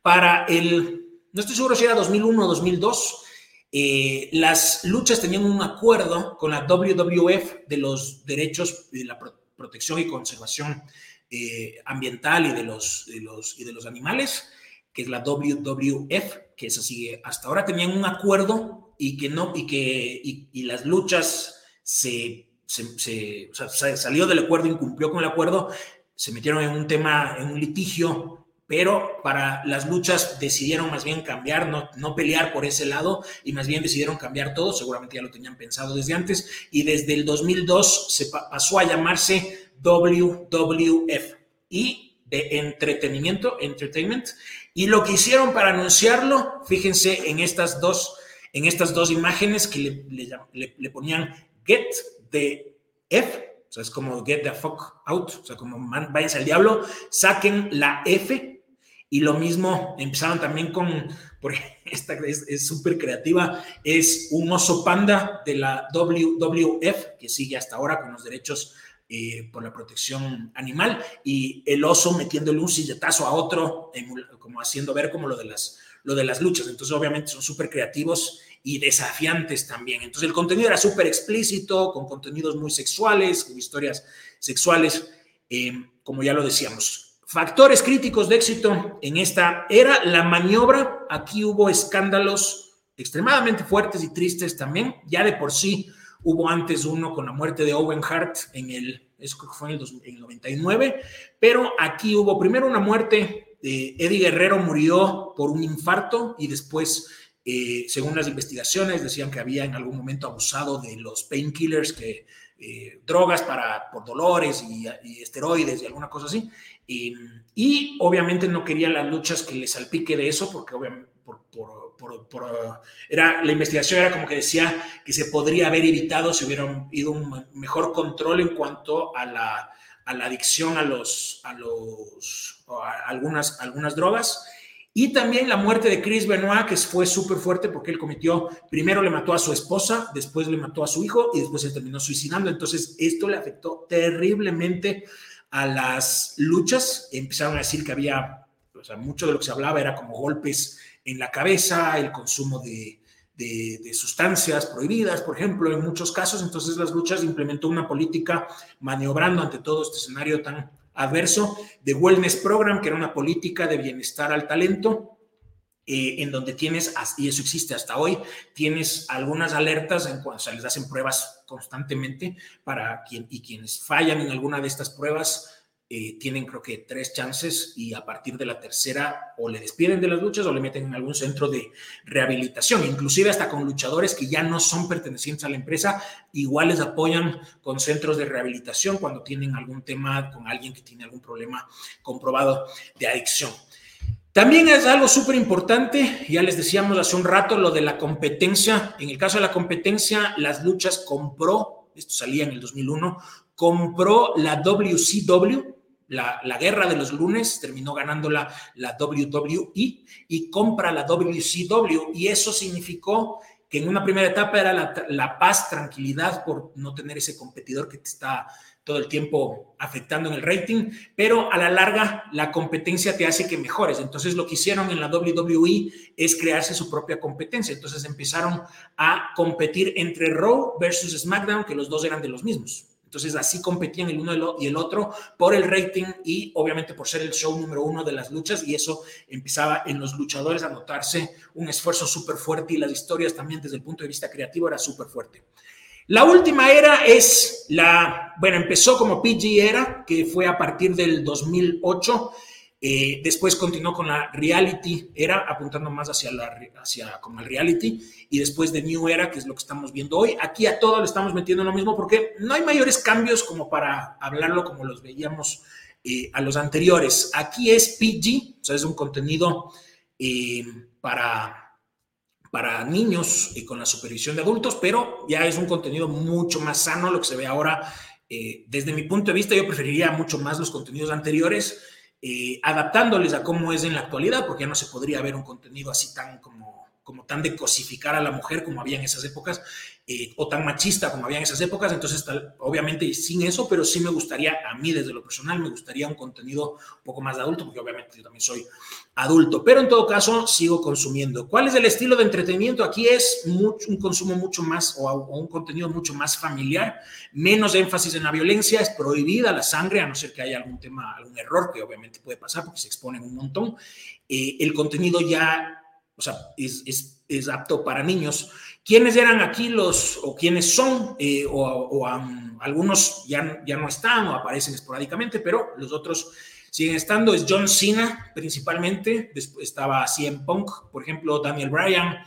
Para el, no estoy seguro si era 2001 o 2002, eh, las luchas tenían un acuerdo con la WWF de los derechos de la pro protección y conservación eh, ambiental y de, los, de los, y de los animales, que es la WWF, que es así, hasta ahora tenían un acuerdo y que no, y que y, y las luchas se, se, se, o sea, salió del acuerdo, incumplió con el acuerdo, se metieron en un tema, en un litigio pero para las luchas decidieron más bien cambiar, no, no, pelear por ese lado y más bien decidieron cambiar todo, seguramente ya lo tenían pensado desde antes, y desde el 2002 se pa pasó a llamarse WWF y de entretenimiento, entertainment, y lo que hicieron para anunciarlo, fíjense en estas dos, en estas dos imágenes que le, le, le, ponían Get the F, o sea, es como get the fuck out, o sea, como man, váyanse al diablo, saquen la F y lo mismo, empezaron también con, porque esta es súper creativa, es un oso panda de la WWF, que sigue hasta ahora con los derechos eh, por la protección animal, y el oso metiéndole un silletazo a otro, como haciendo ver como lo de las, lo de las luchas. Entonces, obviamente, son súper creativos y desafiantes también. Entonces, el contenido era súper explícito, con contenidos muy sexuales, con historias sexuales, eh, como ya lo decíamos Factores críticos de éxito en esta era la maniobra. Aquí hubo escándalos extremadamente fuertes y tristes también. Ya de por sí hubo antes uno con la muerte de Owen Hart en el, eso creo que fue en el, en el 99, pero aquí hubo primero una muerte. Eddie Guerrero murió por un infarto y después, eh, según las investigaciones, decían que había en algún momento abusado de los painkillers que eh, drogas para, por dolores y, y, esteroides y alguna cosa así. Y, y, obviamente no quería las luchas que le salpique de eso, porque obviamente por, por, por, era, la investigación era como que decía que se podría haber evitado si hubiera ido un mejor control en cuanto a la, a la adicción a, los, a, los, a algunas, algunas drogas. Y también la muerte de Chris Benoit, que fue súper fuerte porque él cometió, primero le mató a su esposa, después le mató a su hijo y después se terminó suicidando. Entonces, esto le afectó terriblemente a las luchas. Empezaron a decir que había, o sea, mucho de lo que se hablaba era como golpes en la cabeza, el consumo de, de, de, sustancias prohibidas, por ejemplo, en muchos casos. Entonces, las luchas implementó una política maniobrando ante todo este escenario tan adverso de Wellness Program, que era una política de bienestar al talento, eh, en donde tienes, y eso existe hasta hoy, tienes algunas alertas en cuanto se les hacen pruebas constantemente para quien, y quienes fallan en alguna de estas pruebas eh, tienen creo que tres chances y a partir de la tercera o le despiden de las luchas o le meten en algún centro de rehabilitación, inclusive hasta con luchadores que ya no son pertenecientes a la empresa, igual les apoyan con centros de rehabilitación cuando tienen algún tema con alguien que tiene algún problema comprobado de adicción. También es algo súper importante, ya les decíamos hace un rato, lo de la competencia. En el caso de la competencia, las luchas compró, esto salía en el 2001, compró la WCW, la, la, guerra de los lunes, terminó ganando la, la WWE y compra la WCW y eso significó que en una primera etapa era la, paz, tranquilidad por no tener ese competidor que te está todo el tiempo afectando en el rating, pero a la larga la competencia te hace que mejores. Entonces lo que hicieron en la WWE es crearse su propia competencia. Entonces empezaron a competir entre Raw versus SmackDown, que los dos eran de los mismos. Entonces así competían el uno y el otro por el rating y obviamente por ser el show número uno de las luchas y eso empezaba en los luchadores a notarse un esfuerzo súper fuerte y las historias también desde el punto de vista creativo era súper fuerte. La última era es la, bueno, empezó como PG era, que fue a partir del 2008 eh, después continuó con la reality era, apuntando más hacia, la, hacia como el reality, y después de New Era, que es lo que estamos viendo hoy. Aquí a todo le estamos metiendo lo mismo porque no hay mayores cambios como para hablarlo como los veíamos eh, a los anteriores. Aquí es PG, o sea, es un contenido eh, para, para niños y con la supervisión de adultos, pero ya es un contenido mucho más sano lo que se ve ahora. desde mi punto de vista, yo preferiría mucho más los contenidos anteriores eh, adaptándoles a cómo es en la actualidad, porque ya no se podría ver un contenido así tan como, como tan de cosificar a la mujer como había en esas épocas, eh, o tan machista como había en esas épocas, entonces tal, obviamente sin eso, pero sí me gustaría, a mí desde lo personal, me gustaría un contenido un poco más de adulto, porque obviamente yo también soy adulto, pero en todo caso sigo consumiendo. ¿Cuál es el estilo de entretenimiento? Aquí es un consumo mucho más o, un contenido mucho más familiar, menos énfasis en la violencia, es prohibida la sangre, a no ser que haya algún tema, algún error que obviamente puede pasar porque se exponen un montón. Eh, el contenido ya, o sea, es, apto para niños ¿Quiénes eran aquí los, o quiénes son, eh, o, algunos ya, ya no están o aparecen esporádicamente, pero los otros siguen estando? Es John Cena, principalmente, después estaba CM Punk, por ejemplo, Daniel Bryan,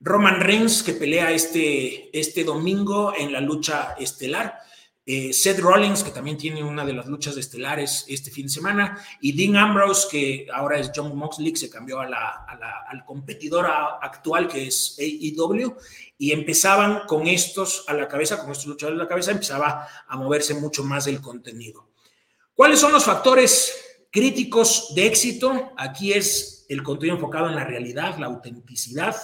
Roman Reigns, que pelea este, este domingo en la lucha estelar, eh, Seth Rollins, que también tiene una de las luchas estelares este fin de semana, y Dean Ambrose, que ahora es John Moxley, se cambió a la, a la, al competidor actual que es AEW, y empezaban con estos a la cabeza, con estos luchadores a la cabeza, empezaba a moverse mucho más el contenido. ¿Cuáles son los factores críticos de éxito? Aquí es el contenido enfocado en la realidad, la autenticidad,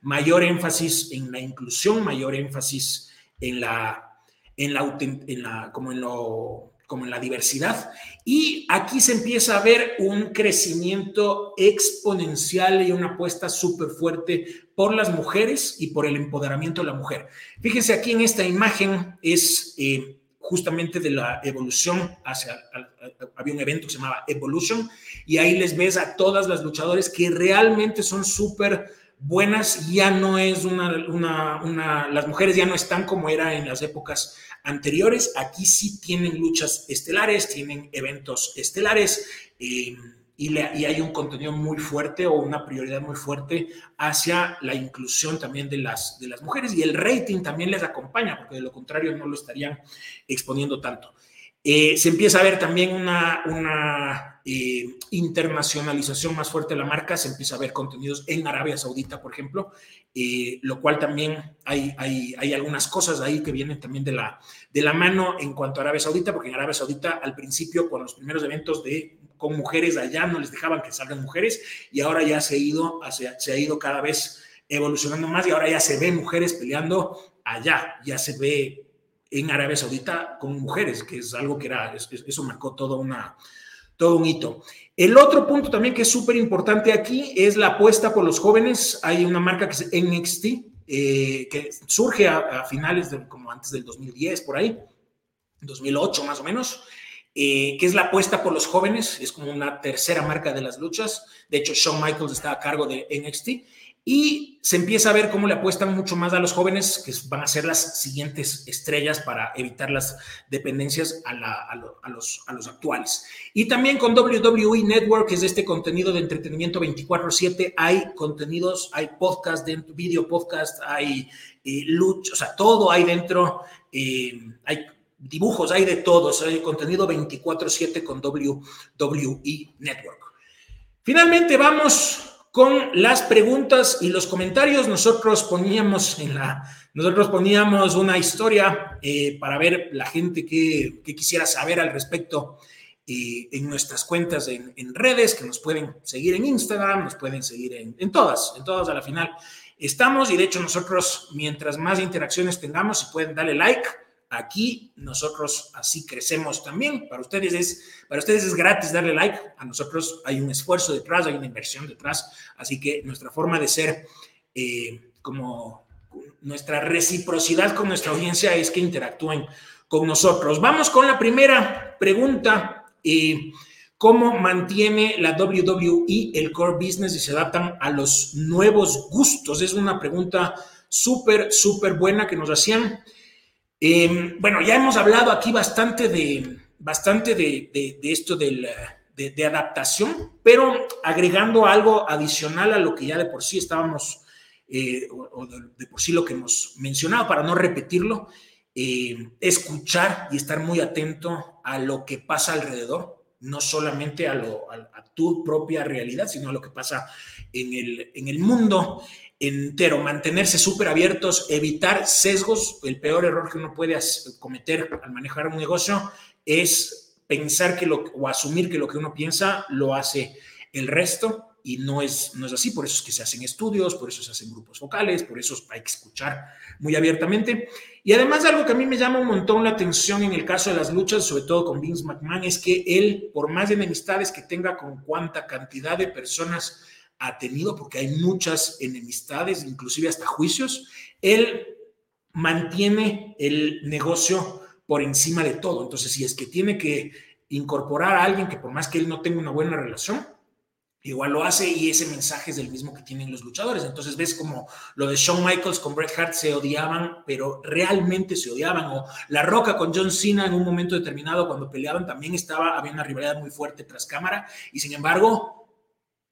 mayor énfasis en la inclusión, mayor énfasis en la en la, como, en lo, como en la diversidad. Y aquí se empieza a ver un crecimiento exponencial y una apuesta súper fuerte por las mujeres y por el empoderamiento de la mujer. Fíjense aquí en esta imagen es eh, justamente de la evolución hacia, había un evento que se llamaba Evolution y ahí les ves a todas las luchadoras que realmente son súper buenas, ya no es una, una, una, las mujeres ya no están como era en las épocas anteriores, aquí sí tienen luchas estelares, tienen eventos estelares, eh, y, hay un contenido muy fuerte o una prioridad muy fuerte hacia la inclusión también de las, de las mujeres y el rating también les acompaña, porque de lo contrario no lo estarían exponiendo tanto. Eh, se empieza a ver también una, una eh, internacionalización más fuerte de la marca, se empieza a ver contenidos en Arabia Saudita, por ejemplo, eh, lo cual también hay, hay, hay algunas cosas ahí que vienen también de la, de la mano en cuanto a Arabia Saudita, porque en Arabia Saudita al principio con los primeros eventos de con mujeres allá no les dejaban que salgan mujeres y ahora ya se ha ido, se ha ido cada vez evolucionando más y ahora ya se ve mujeres peleando allá, ya se ve en Arabia Saudita con mujeres, que es algo que era, es- es- eso marcó todo, una, todo un hito. El otro punto también que es súper importante aquí es la apuesta por los jóvenes. Hay una marca que es NXT, eh, que surge a, a finales, de, como antes del 2010, por ahí, 2008 más o menos, eh, que es la apuesta por los jóvenes, es como una tercera marca de las luchas. De hecho, Shawn Michaels está a cargo de NXT y se empieza a ver cómo le apuestan mucho más a los jóvenes, que van a ser las siguientes estrellas para evitar las dependencias a, los, actuales. Y también con WWE Network, que es este contenido de entretenimiento 24/7, hay contenidos, hay podcast, video podcast, hay eh, lucha, o sea, todo hay dentro, eh, hay dibujos, hay de todo, o sea, hay contenido 24/7 con WWE Network. Finalmente vamos con las preguntas y los comentarios. Nosotros poníamos en la, nosotros poníamos una historia eh, para ver la gente que, quisiera saber al respecto eh, en nuestras cuentas en, en redes, que nos pueden seguir en Instagram, nos pueden seguir en, en todas, en todas a la final estamos y de hecho nosotros mientras más interacciones tengamos, si pueden darle like, aquí nosotros así crecemos también. Para ustedes es para ustedes es gratis darle like, a nosotros hay un esfuerzo detrás, hay una inversión detrás, así que nuestra forma de ser eh, como nuestra reciprocidad con nuestra audiencia es que interactúen con nosotros. Vamos con la primera pregunta. eh, ¿Cómo mantiene la WWE el core business y se adaptan a los nuevos gustos? Es una pregunta súper, súper buena que nos hacían. Eh, bueno, ya hemos hablado aquí bastante de, bastante de, esto de, adaptación, pero agregando algo adicional a lo que ya de por sí estábamos, eh, o, de, por sí lo que hemos mencionado, para no repetirlo, eh, escuchar y estar muy atento a lo que pasa alrededor, no solamente a, a tu propia realidad, sino a lo que pasa en el, en el mundo entero, mantenerse súper abiertos, evitar sesgos. El peor error que uno puede cometer al manejar un negocio es pensar que lo, o asumir que lo que uno piensa lo hace el resto y no es, no es así. Por eso es que se hacen estudios, por eso se hacen grupos focales, por eso hay que escuchar muy abiertamente. Y además algo que a mí me llama un montón la atención en el caso de las luchas, sobre todo con Vince McMahon, es que él, por más enemistades que tenga con cuánta cantidad de personas ha tenido, porque hay muchas enemistades, inclusive hasta juicios, él mantiene el negocio por encima de todo. Entonces, si es que tiene que incorporar a alguien que por más que él no tenga una buena relación, igual lo hace y ese mensaje es el mismo que tienen los luchadores. Entonces ves como lo de Shawn Michaels con Bret Hart se odiaban, pero realmente se odiaban. O La Roca con John Cena en un momento determinado cuando peleaban también estaba, había una rivalidad muy fuerte tras cámara y sin embargo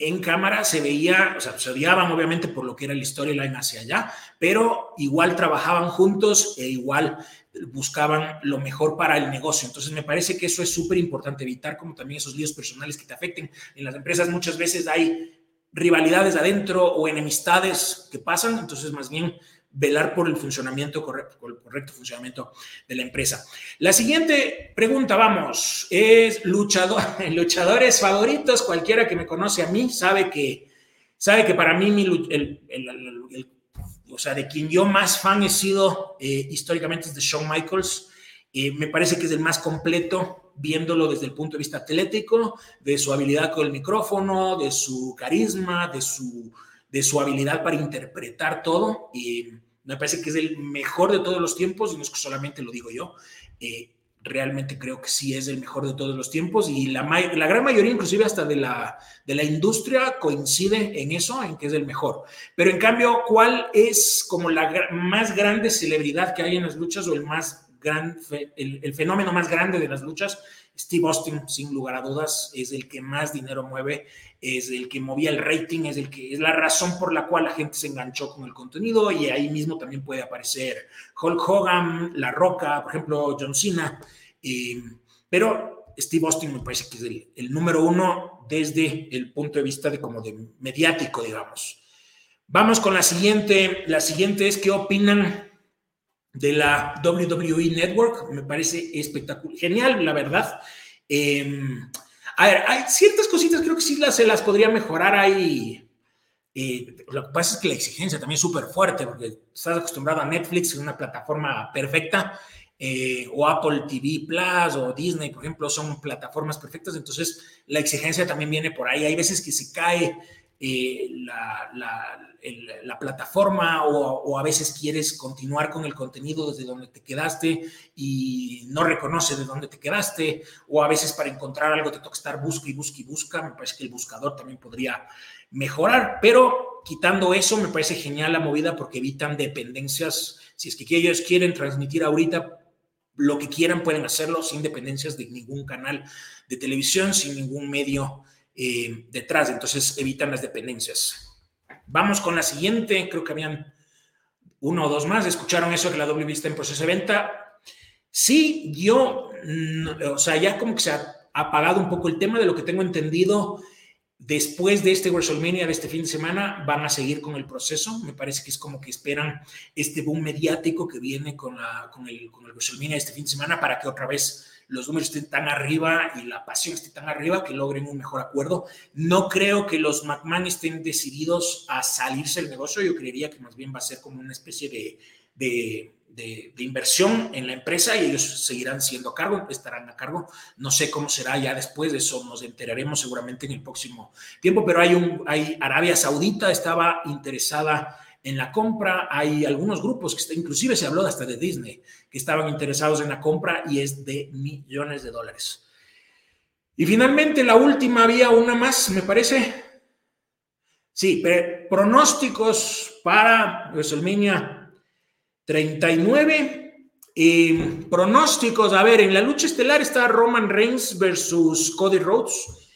en cámara se veía, o sea, se odiaban obviamente por lo que era el storyline hacia allá, pero igual trabajaban juntos e igual buscaban lo mejor para el negocio. Entonces me parece que eso es súper importante, evitar como también esos líos personales que te afecten. En las empresas muchas veces hay rivalidades adentro o enemistades que pasan, entonces más bien velar por el funcionamiento correcto, por el correcto funcionamiento de la empresa. La siguiente pregunta, vamos, es luchador, luchadores favoritos. Cualquiera que me conoce a mí sabe que, sabe que para mí mi, el, el, el, o sea, de quien yo más fan he sido eh, históricamente es de Shawn Michaels. Eh, me parece que es el más completo, viéndolo desde el punto de vista atlético, de su habilidad con el micrófono, de su carisma, de su, de su habilidad para interpretar todo. Y me parece que es el mejor de todos los tiempos, y no es que solamente lo digo yo. Eh, realmente creo que sí es el mejor de todos los tiempos y la, la gran mayoría, inclusive hasta de la, de la industria, coincide en eso, en que es el mejor. Pero en cambio, ¿cuál es como la más grande celebridad que hay en las luchas o el más gran, el, el fenómeno más grande de las luchas? Steve Austin, sin lugar a dudas, es el que más dinero mueve, es el que movía el rating, es el que es la razón por la cual la gente se enganchó con el contenido y ahí mismo también puede aparecer Hulk Hogan, La Roca, por ejemplo, John Cena. eh, pero Steve Austin me parece que es el, el número uno desde el punto de vista de como de mediático, digamos. Vamos con la siguiente. La siguiente es qué opinan de la WWE Network. Me parece espectacular, genial, la verdad. Eh, a ver, hay ciertas cositas, creo que sí las, se las podría mejorar ahí. Eh, lo que pasa es que la exigencia también es súper fuerte, porque estás acostumbrado a Netflix, una plataforma perfecta, eh, o Apple TV Plus o Disney, por ejemplo, son plataformas perfectas, entonces la exigencia también viene por ahí. Hay veces que se cae eh, la, plataforma o, o, a veces quieres continuar con el contenido desde donde te quedaste y no reconoce de dónde te quedaste o a veces para encontrar algo te toca estar busca y busca y busca. Me parece que el buscador también podría mejorar, pero quitando eso me parece genial la movida porque evitan dependencias. Si es que ellos quieren transmitir ahorita lo que quieran pueden hacerlo sin dependencias de ningún canal de televisión, sin ningún medio eh, detrás, entonces evitan las dependencias. Vamos con la siguiente, creo que habían uno o dos más, escucharon eso que la WWE está en proceso de venta. Sí, yo, o sea, ya como que se ha apagado un poco el tema de lo que tengo entendido. Después de este WrestleMania de este fin de semana, van a seguir con el proceso. Me parece que es como que esperan este boom mediático que viene con, la, con, el, con el WrestleMania de este fin de semana para que otra vez los números estén tan arriba y la pasión esté tan arriba que logren un mejor acuerdo. No creo que los McMahon estén decididos a salirse del negocio. Yo creería que más bien va a ser como una especie de, de, de, inversión en la empresa y ellos seguirán siendo a cargo, estarán a cargo. No sé cómo será ya después de eso, nos enteraremos seguramente en el próximo tiempo, pero hay un, hay Arabia Saudita estaba interesada en la compra. Hay algunos grupos que inclusive se habló hasta de Disney, que estaban interesados en la compra y es de millones de dólares. Y finalmente la última había una más, me parece. Sí, pronósticos para WrestleMania 39. Eh, pronósticos, a ver, en la lucha estelar está Roman Reigns versus Cody Rhodes.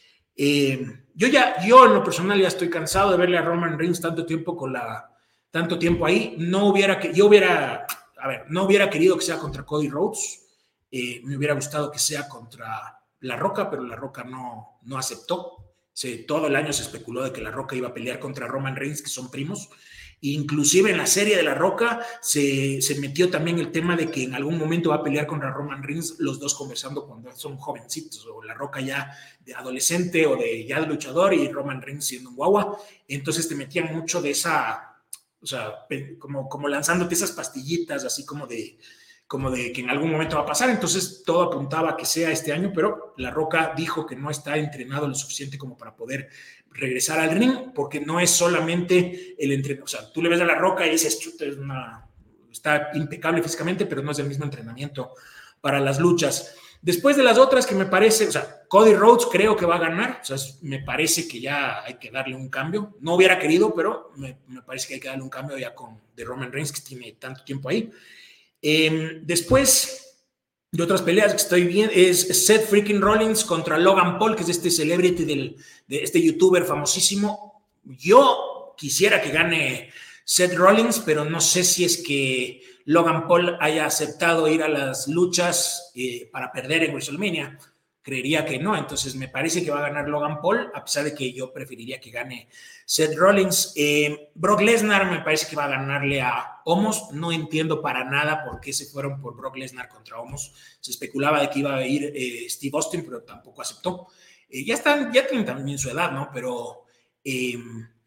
Yo ya, yo en lo personal ya estoy cansado de verle a Roman Reigns tanto tiempo con la, tanto tiempo ahí. No hubiera que, yo hubiera, a ver, no hubiera querido que sea contra Cody Rhodes. Me hubiera gustado que sea contra La Roca, pero La Roca no, no aceptó. Se, todo el año se especuló de que La Roca iba a pelear contra Roman Reigns, que son primos. Inclusive en la serie de La Roca se, se, metió también el tema de que en algún momento va a pelear contra Roman Reigns, los dos conversando cuando son jovencitos, o La Roca ya de adolescente o de ya de luchador y Roman Reigns siendo un guagua. Entonces te metían mucho de esa, o sea, como, como lanzándote esas pastillitas, así como de, como de que en algún momento va a pasar. Entonces todo apuntaba a que sea este año, pero La Roca dijo que no está entrenado lo suficiente como para poder regresar al ring, porque no es solamente el entrenamiento. O sea, tú le ves a La Roca y dices, chuta, está impecable físicamente, pero no es el mismo entrenamiento para las luchas. Después de las otras que me parece, o sea, Cody Rhodes creo que va a ganar, o sea, me parece que ya hay que darle un cambio. No hubiera querido, pero me, parece que hay que darle un cambio ya con de Roman Reigns, que tiene tanto tiempo ahí. Eh, después de otras peleas que estoy bien, es Seth Freaking Rollins contra Logan Paul, que es este celebrity del, de este youtuber famosísimo. Yo quisiera que gane Seth Rollins, pero no sé si es que Logan Paul haya aceptado ir a las luchas eh, para perder en WrestleMania. Creería que no, entonces me parece que va a ganar Logan Paul, a pesar de que yo preferiría que gane Seth Rollins. Eh, Brock Lesnar me parece que va a ganarle a Homos. No entiendo para nada por qué se fueron por Brock Lesnar contra Homos. Se especulaba de que iba a ir eh, Steve Austin, pero tampoco aceptó. Eh, ya están, ya tienen también su edad, ¿no? Pero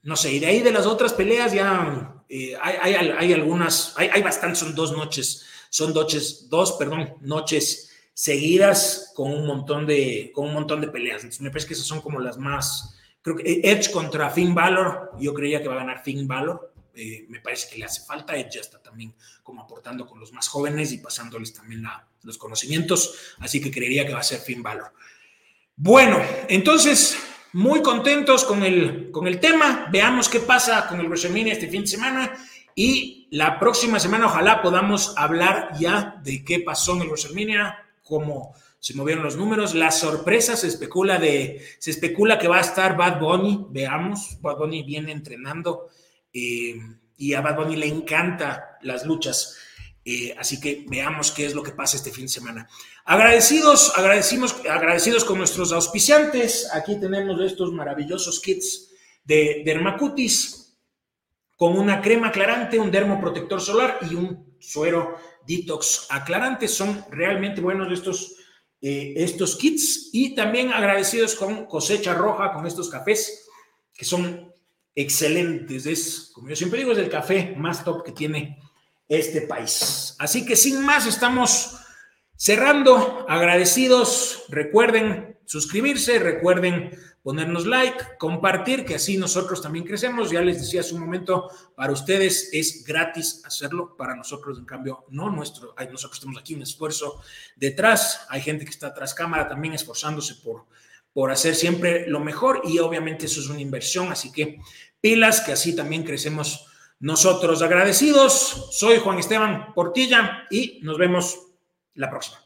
no sé, y de ahí de las otras peleas ya hay, hay, algunas, hay, hay bastantes, son dos noches, son noches, dos, perdón, noches seguidas con un montón de, con un montón de peleas. Me parece que esas son como las más, creo que Edge contra Finn Balor, yo creía que va a ganar Finn Balor, eh, me parece que le hace falta, ya está también como aportando con los más jóvenes y pasándoles también los conocimientos, así que creería que va a ser Finn Balor. Bueno, entonces, muy contentos con el, con el tema, veamos qué pasa con el WrestleMania este fin de semana y la próxima semana ojalá podamos hablar ya de qué pasó en el WrestleMania, cómo se movieron los números. La sorpresa se especula de, se especula que va a estar Bad Bunny, veamos, Bad Bunny viene entrenando eh, y a Bad Bunny le encanta las luchas. Eh, así que veamos qué es lo que pasa este fin de semana. Agradecidos, agradecimos, agradecidos con nuestros auspiciantes. Aquí tenemos estos maravillosos kits de Dermacutis con una crema aclarante, un dermoprotector solar y un suero detox aclarante. Son realmente buenos estos, eh, estos kits y también agradecidos con cosecha roja, con estos cafés que son excelentes. Es, como yo siempre digo, es el café más top que tiene este país. Así que sin más, estamos cerrando, agradecidos. Recuerden suscribirse, recuerden ponernos like, compartir, que así nosotros también crecemos. Ya les decía hace un momento, para ustedes es gratis hacerlo, para nosotros, en cambio, no nuestro. Nosotros tenemos aquí un esfuerzo detrás, hay gente que está atrás cámara también esforzándose por, por hacer siempre lo mejor y obviamente eso es una inversión, así que pilas, que así también crecemos nosotros agradecidos, soy Juan Esteban Portilla y nos vemos la próxima.